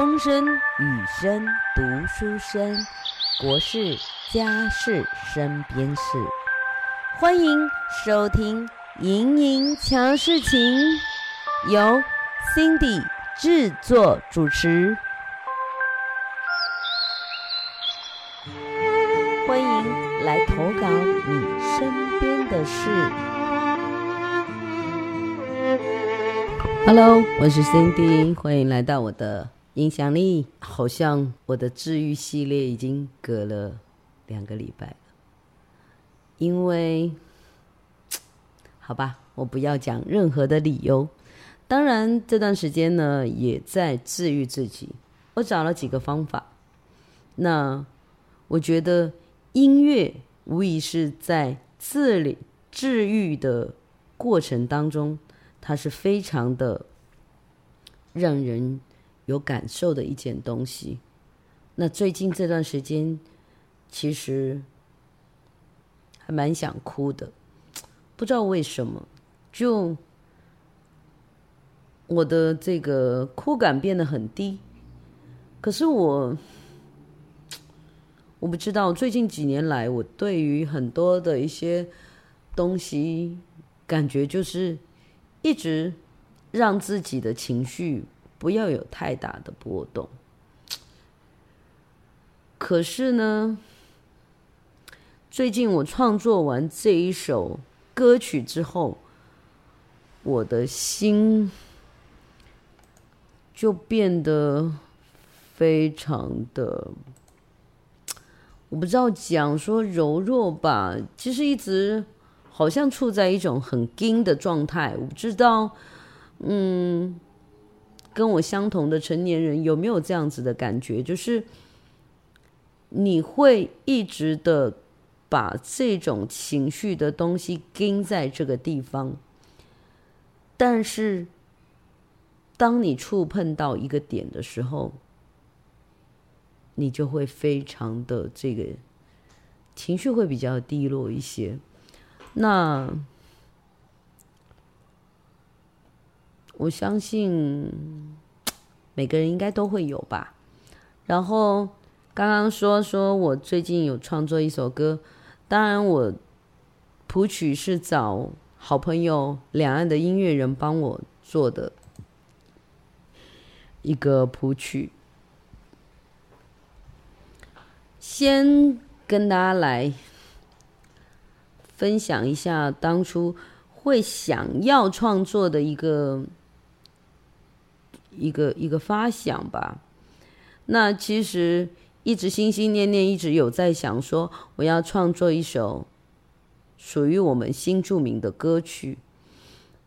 风声、雨声、读书声，国事、家事、身边事，欢迎收听《莹莹瞧事情》，由 Cindy 制作主持。欢迎来投稿你身边的事。Hello，我是 Cindy，欢迎来到我的。影响力好像我的治愈系列已经隔了两个礼拜了，因为好吧，我不要讲任何的理由。当然这段时间呢，也在治愈自己。我找了几个方法。那我觉得音乐无疑是在治理治愈的过程当中，它是非常的让人。有感受的一件东西。那最近这段时间，其实还蛮想哭的，不知道为什么，就我的这个哭感变得很低。可是我，我不知道最近几年来，我对于很多的一些东西，感觉就是一直让自己的情绪。不要有太大的波动。可是呢，最近我创作完这一首歌曲之后，我的心就变得非常的，我不知道讲说柔弱吧，其实一直好像处在一种很紧的状态。我不知道，嗯。跟我相同的成年人有没有这样子的感觉？就是你会一直的把这种情绪的东西盯在这个地方，但是当你触碰到一个点的时候，你就会非常的这个情绪会比较低落一些。那。我相信每个人应该都会有吧。然后刚刚说说我最近有创作一首歌，当然我谱曲是找好朋友两岸的音乐人帮我做的一个谱曲。先跟大家来分享一下当初会想要创作的一个。一个一个发想吧，那其实一直心心念念，一直有在想说，我要创作一首属于我们新著名的歌曲。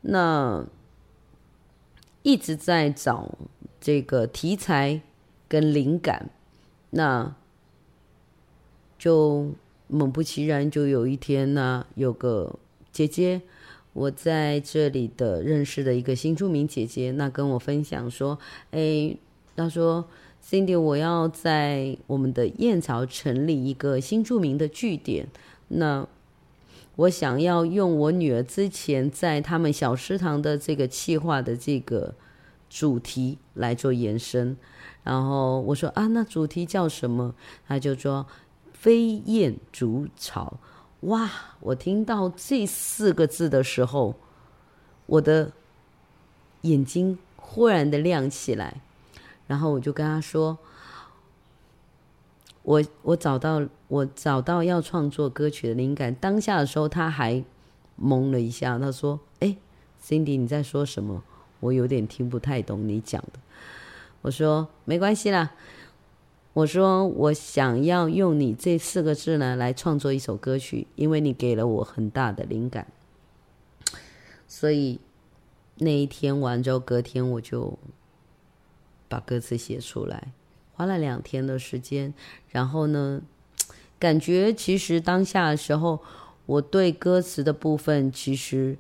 那一直在找这个题材跟灵感，那就猛不其然，就有一天呢，有个姐姐。我在这里的认识的一个新著名姐姐，那跟我分享说：“哎，她说，Cindy，我要在我们的燕巢成立一个新著名的据点。那我想要用我女儿之前在他们小食堂的这个企划的这个主题来做延伸。然后我说啊，那主题叫什么？她就说飞燕筑巢。”哇！我听到这四个字的时候，我的眼睛忽然的亮起来，然后我就跟他说：“我我找到我找到要创作歌曲的灵感。”当下的时候，他还懵了一下，他说：“哎，Cindy，你在说什么？我有点听不太懂你讲的。”我说：“没关系啦。”我说，我想要用你这四个字呢来创作一首歌曲，因为你给了我很大的灵感。所以那一天完之后，隔天我就把歌词写出来，花了两天的时间。然后呢，感觉其实当下的时候，我对歌词的部分其实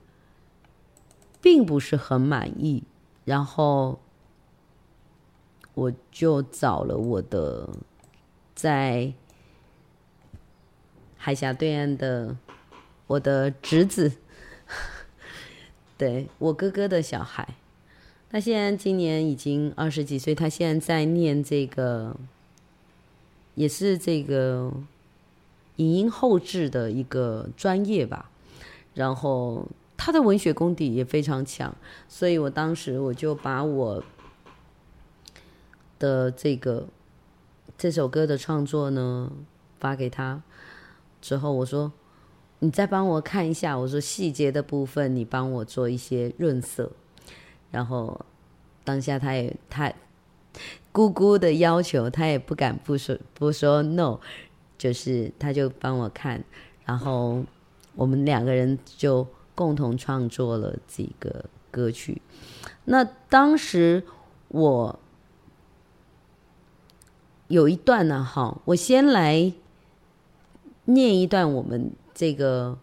并不是很满意。然后。我就找了我的在海峡对岸的我的侄子，对，我哥哥的小孩。他现在今年已经二十几岁，他现在在念这个，也是这个影音后制的一个专业吧。然后他的文学功底也非常强，所以我当时我就把我的这个这首歌的创作呢发给他，之后我说，你再帮我看一下，我说细节的部分你帮我做一些润色。然后当下他也他姑姑的要求，他也不敢不说不说 no，就是他就帮我看，然后我们两个人就共同创作了这个歌曲。那当时我有一段呢，哈，我先来念一段我们这个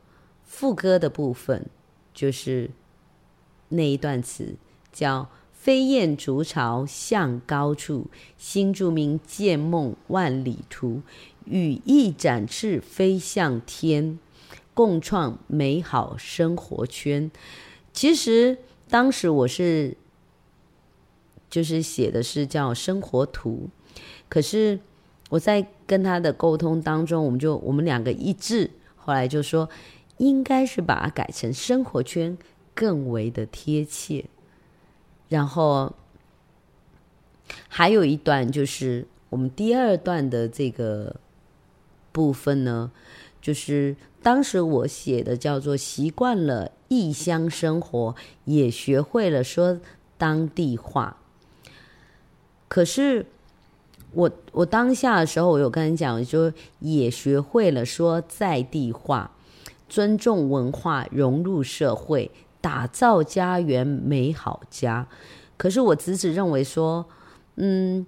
副歌的部分，就是那一段词。叫飞燕筑巢向高处，新住民建梦万里图。羽翼展翅飞向天，共创美好生活圈。其实当时我是就是写的是叫生活图，可是我在跟他的沟通当中，我们就我们两个一致，后来就说应该是把它改成生活圈，更为的贴切。然后还有一段就是我们第二段的这个部分呢，就是当时我写的叫做习惯了异乡生活，也学会了说当地话。可是我我当下的时候，我有跟你讲，就也学会了说在地话，尊重文化，融入社会。打造家园美好家，可是我侄子认为说，嗯，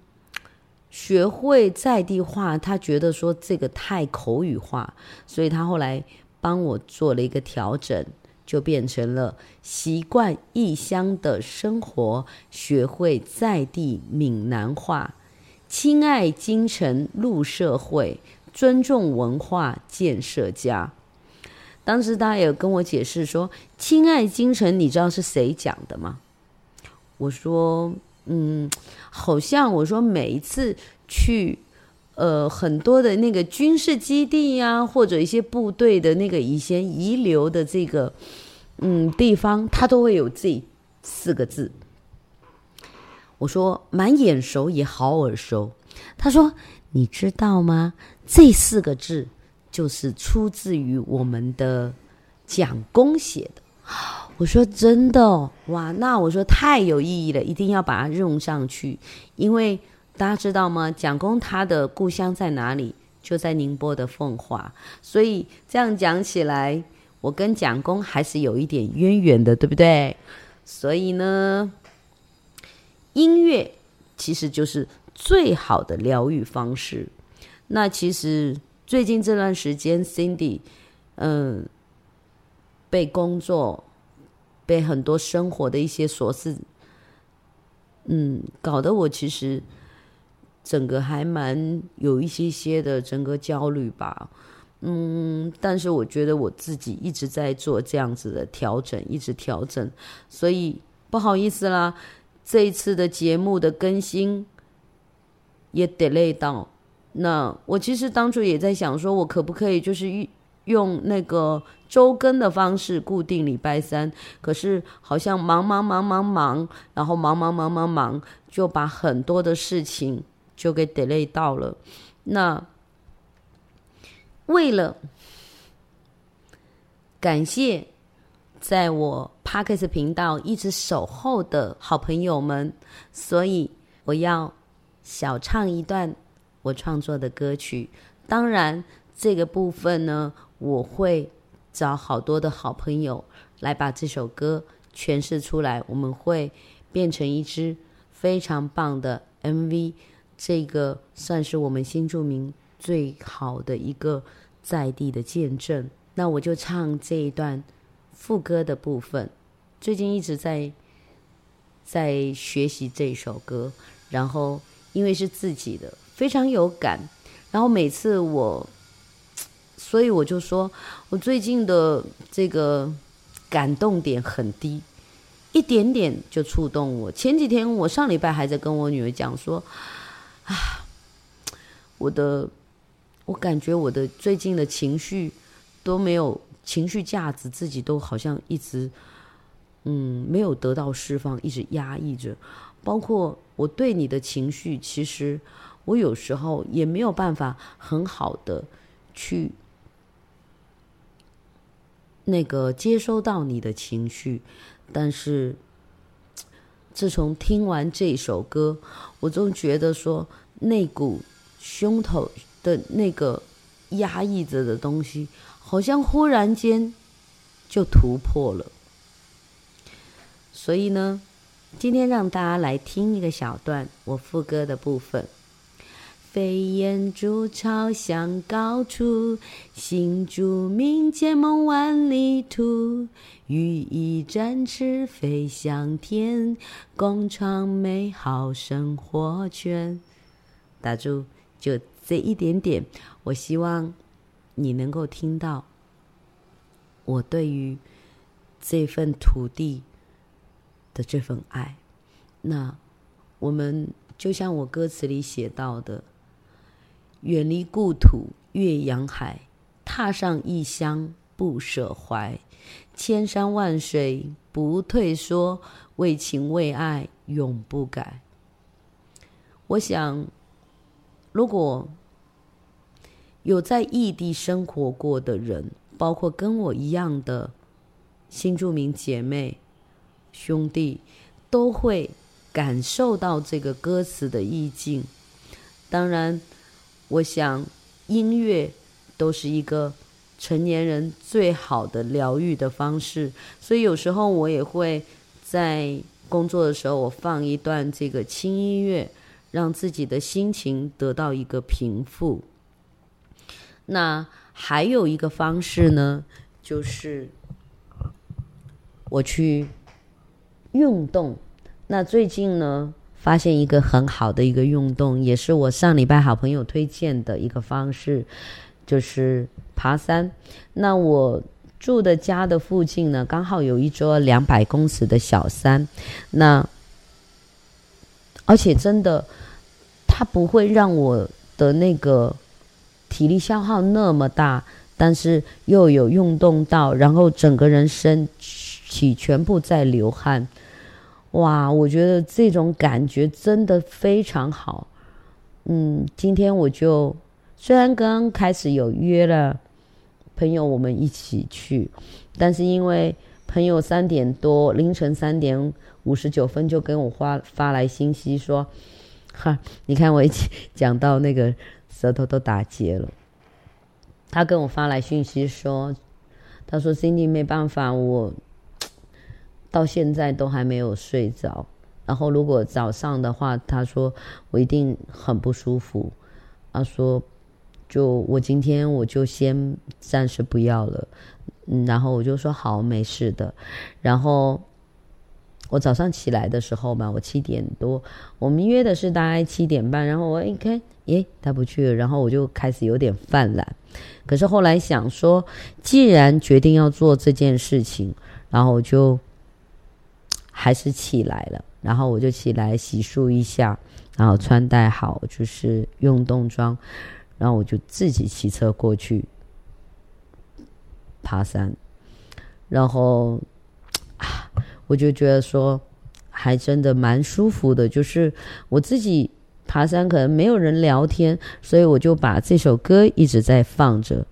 学会在地话，他觉得说这个太口语化，所以他后来帮我做了一个调整，就变成了习惯异乡的生活，学会在地闽南话，亲爱京城路社会，尊重文化建设家。当时他有跟我解释说：“亲爱京城，你知道是谁讲的吗？”我说：“嗯，好像我说每一次去，呃，很多的那个军事基地呀、或者一些部队的那个以前遗留的这个嗯地方，它都会有这四个字。”我说：“蛮眼熟，也好耳熟。”他说：“你知道吗？这四个字。”就是出自于我们的蒋公写的。我说真的，哇，那我说太有意义了，一定要把它用上去。因为大家知道吗？蒋公他的故乡在哪里？就在宁波的奉化。所以这样讲起来，我跟蒋公还是有一点渊源的，对不对？所以呢，音乐其实就是最好的疗愈方式。那其实。最近这段时间，Cindy，嗯，被工作、被很多生活的一些琐事，嗯，搞得我其实整个还蛮有一些些的整个焦虑吧，嗯，但是我觉得我自己一直在做这样子的调整，一直调整，所以不好意思啦，这一次的节目的更新也 delay 到。那我其实当初也在想，说我可不可以就是用那个周更的方式，固定礼拜三。可是好像忙忙忙忙忙，然后忙忙忙忙忙，就把很多的事情就给 delay 到了。那为了感谢在我 Podcast 频道一直守候的好朋友们，所以我要小唱一段。我创作的歌曲，当然这个部分呢，我会找好多的好朋友来把这首歌诠释出来，我们会变成一支非常棒的 MV。这个算是我们新住民最好的一个在地的见证。那我就唱这一段副歌的部分。最近一直在在学习这首歌，然后因为是自己的。非常有感，然后每次我，所以我就说，我最近的这个感动点很低，一点点就触动我。前几天我上礼拜还在跟我女儿讲说，啊，我的，我感觉我的最近的情绪都没有情绪价值，自己都好像一直，嗯，没有得到释放，一直压抑着。包括我对你的情绪，其实我有时候也没有办法很好的去那个接收到你的情绪。但是，自从听完这首歌，我总觉得说那股胸头的那个压抑着的东西，好像忽然间就突破了。所以呢，今天让大家来听一个小段，我副歌的部分。飞檐筑巢向高处，新竹鸣剑梦万里途。羽翼展翅飞向天，共创美好生活圈。打住，就这一点点，我希望你能够听到我对于这份土地的这份爱。那我们就像我歌词里写到的。远离故土，越洋海，踏上异乡不舍怀，千山万水不退缩，为情为爱永不改。我想，如果有在异地生活过的人，包括跟我一样的新住民姐妹兄弟，都会感受到这个歌词的意境。当然。我想，音乐都是一个成年人最好的疗愈的方式，所以有时候我也会在工作的时候，我放一段这个轻音乐，让自己的心情得到一个平复。那还有一个方式呢，就是我去运动。那最近呢，发现一个很好的一个运动，也是我上礼拜好朋友推荐的一个方式，就是爬山。那我住的家的附近呢，刚好有一座两百公尺的小山，那而且真的，它不会让我的那个体力消耗那么大，但是又有运动到，然后整个人身体全部在流汗。哇，我觉得这种感觉真的非常好。嗯，今天我就虽然刚开始有约了朋友，我们一起去，但是因为朋友三点多凌晨三点五十九分就跟我发发来信息说：“哈，你看我一起讲到那个舌头都打结了。”他跟我发来信息说：“他说 Cindy 没办法，我。”到现在都还没有睡着，然后如果早上的话，他说我一定很不舒服。他说，就我今天我就先暂时不要了，嗯，然后我就说好，没事的。然后我早上起来的时候嘛，我七点多，我们约的是大概七点半，然后我一看，诶，他不去了，然后我就开始有点犯懒。可是后来想说，既然决定要做这件事情，然后我就。还是起来了，然后我就起来洗漱一下，然后穿戴好就是运动装，然后我就自己骑车过去爬山，然后，我就觉得说还真的蛮舒服的，就是我自己爬山可能没有人聊天，所以我就把这首歌一直在放着，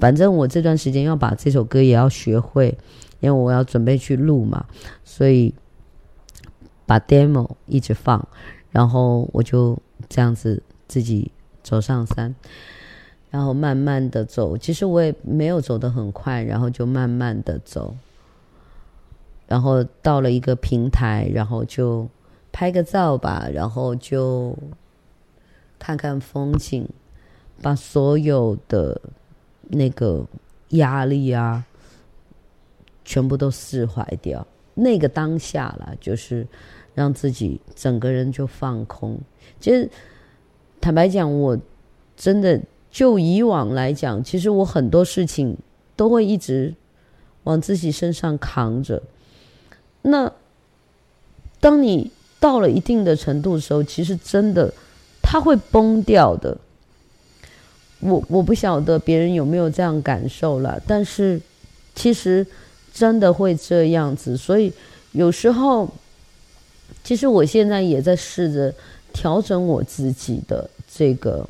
反正我这段时间要把这首歌也要学会。因为我要准备去录嘛，所以把 demo 一直放，然后我就这样子自己走上山，然后慢慢的走。其实我也没有走得很快，然后就慢慢的走，然后到了一个平台，然后就拍个照吧，然后就看看风景，把所有的那个压力啊。全部都释怀掉，那个当下了，就是让自己整个人就放空。其实坦白讲，我真的就以往来讲，其实我很多事情都会一直往自己身上扛着。那当你到了一定的程度的时候，其实真的它会崩掉的。我我不晓得别人有没有这样感受了，但是其实真的会这样子。所以有时候，其实我现在也在试着调整我自己的这个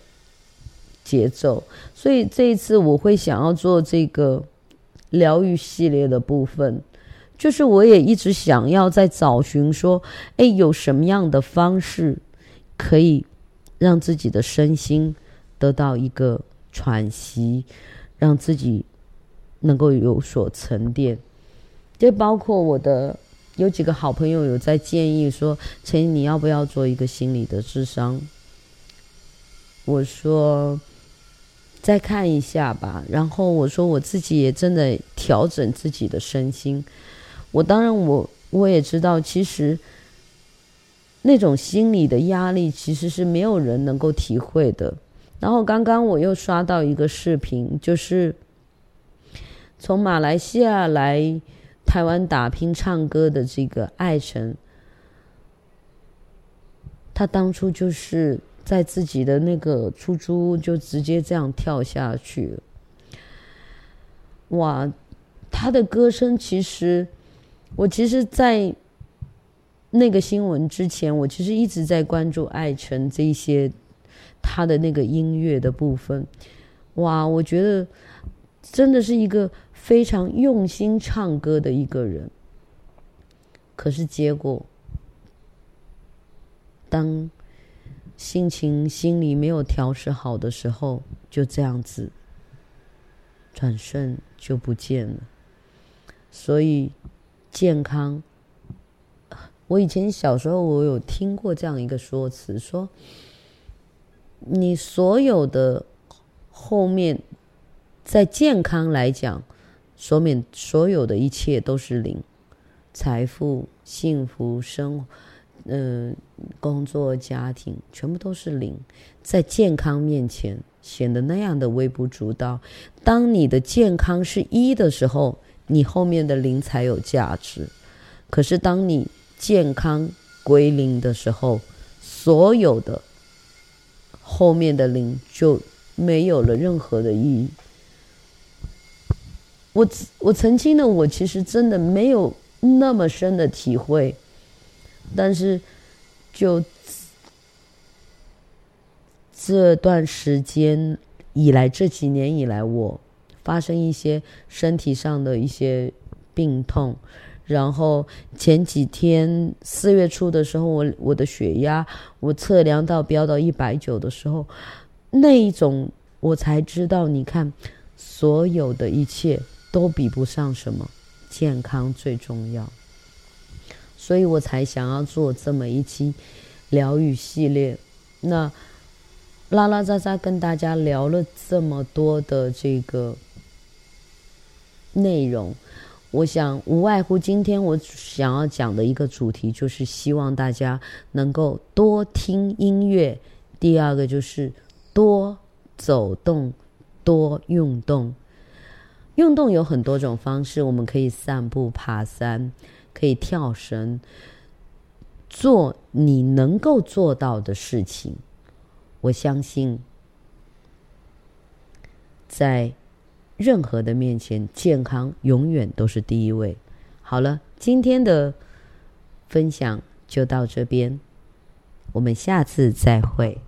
节奏。所以这一次我会想要做这个。疗愈系列的部分，就是我也一直想要在找寻说，哎，有什么样的方式可以让自己的身心得到一个喘息，让自己能够有所沉淀。这包括我的有几个好朋友有在建议说，陈你要不要做一个心理的智商？我说。再看一下吧，然后我说我自己也真的调整自己的身心。我当然我我也知道，其实那种心理的压力其实是没有人能够体会的。然后刚刚我又刷到一个视频，就是从马来西亚来台湾打拼唱歌的这个艾成，他当初就是。在自己的那个出租屋就直接这样跳下去。哇，他的歌声其实，我其实，在那个新闻之前，我其实一直在关注艾辰这一些他的那个音乐的部分。哇，我觉得真的是一个非常用心唱歌的一个人。可是结果，当。心情心里没有调试好的时候，就这样子转瞬就不见了。所以健康，我以前小时候我有听过这样一个说辞，说你所有的后面，在健康来讲，说明所有的一切都是零，财富、幸福、生活。嗯、工作、家庭全部都是零，在健康面前显得那样的微不足道。当你的健康是一的时候，你后面的零才有价值。可是当你健康归零的时候，所有的后面的零就没有了任何的意义。我我曾经的我其实真的没有那么深的体会。但是，就这段时间以来，这几年以来，我发生一些身体上的一些病痛，然后前几天四月初的时候，我我的血压我测量到飙到一百九的时候，那一种我才知道，你看，所有的一切都比不上什么，健康最重要。所以我才想要做这么一期疗愈系列。那拉拉杂杂跟大家聊了这么多的这个内容，我想无外乎今天我想要讲的一个主题，就是希望大家能够多听音乐。第二个就是多走动，多运动。运动有很多种方式，我们可以散步、爬山。可以跳绳，做你能够做到的事情。我相信，在任何的面前，健康永远都是第一位。好了，今天的分享就到这边，我们下次再会。